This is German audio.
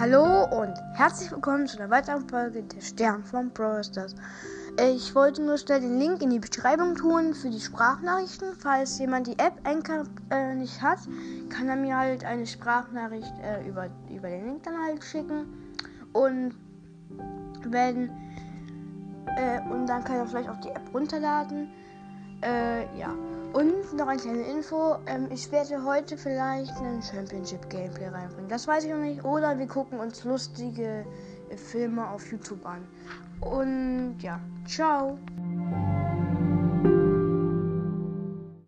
Hallo und herzlich willkommen zu einer weiteren Folge der Stern von Brawl Stars. Ich wollte nur schnell den Link in die Beschreibung tun für die Sprachnachrichten. Falls jemand die App Anchor äh, nicht hat, kann er mir halt eine Sprachnachricht äh, über, über den Link dann halt schicken. Und wenn äh, und dann kann er vielleicht auch die App runterladen. Äh, ja. Und noch eine kleine Info. Ähm, ich werde heute vielleicht einen Championship-Gameplay reinbringen. Das weiß ich noch nicht. Oder wir gucken uns lustige äh, Filme auf YouTube an. Und ja, ciao.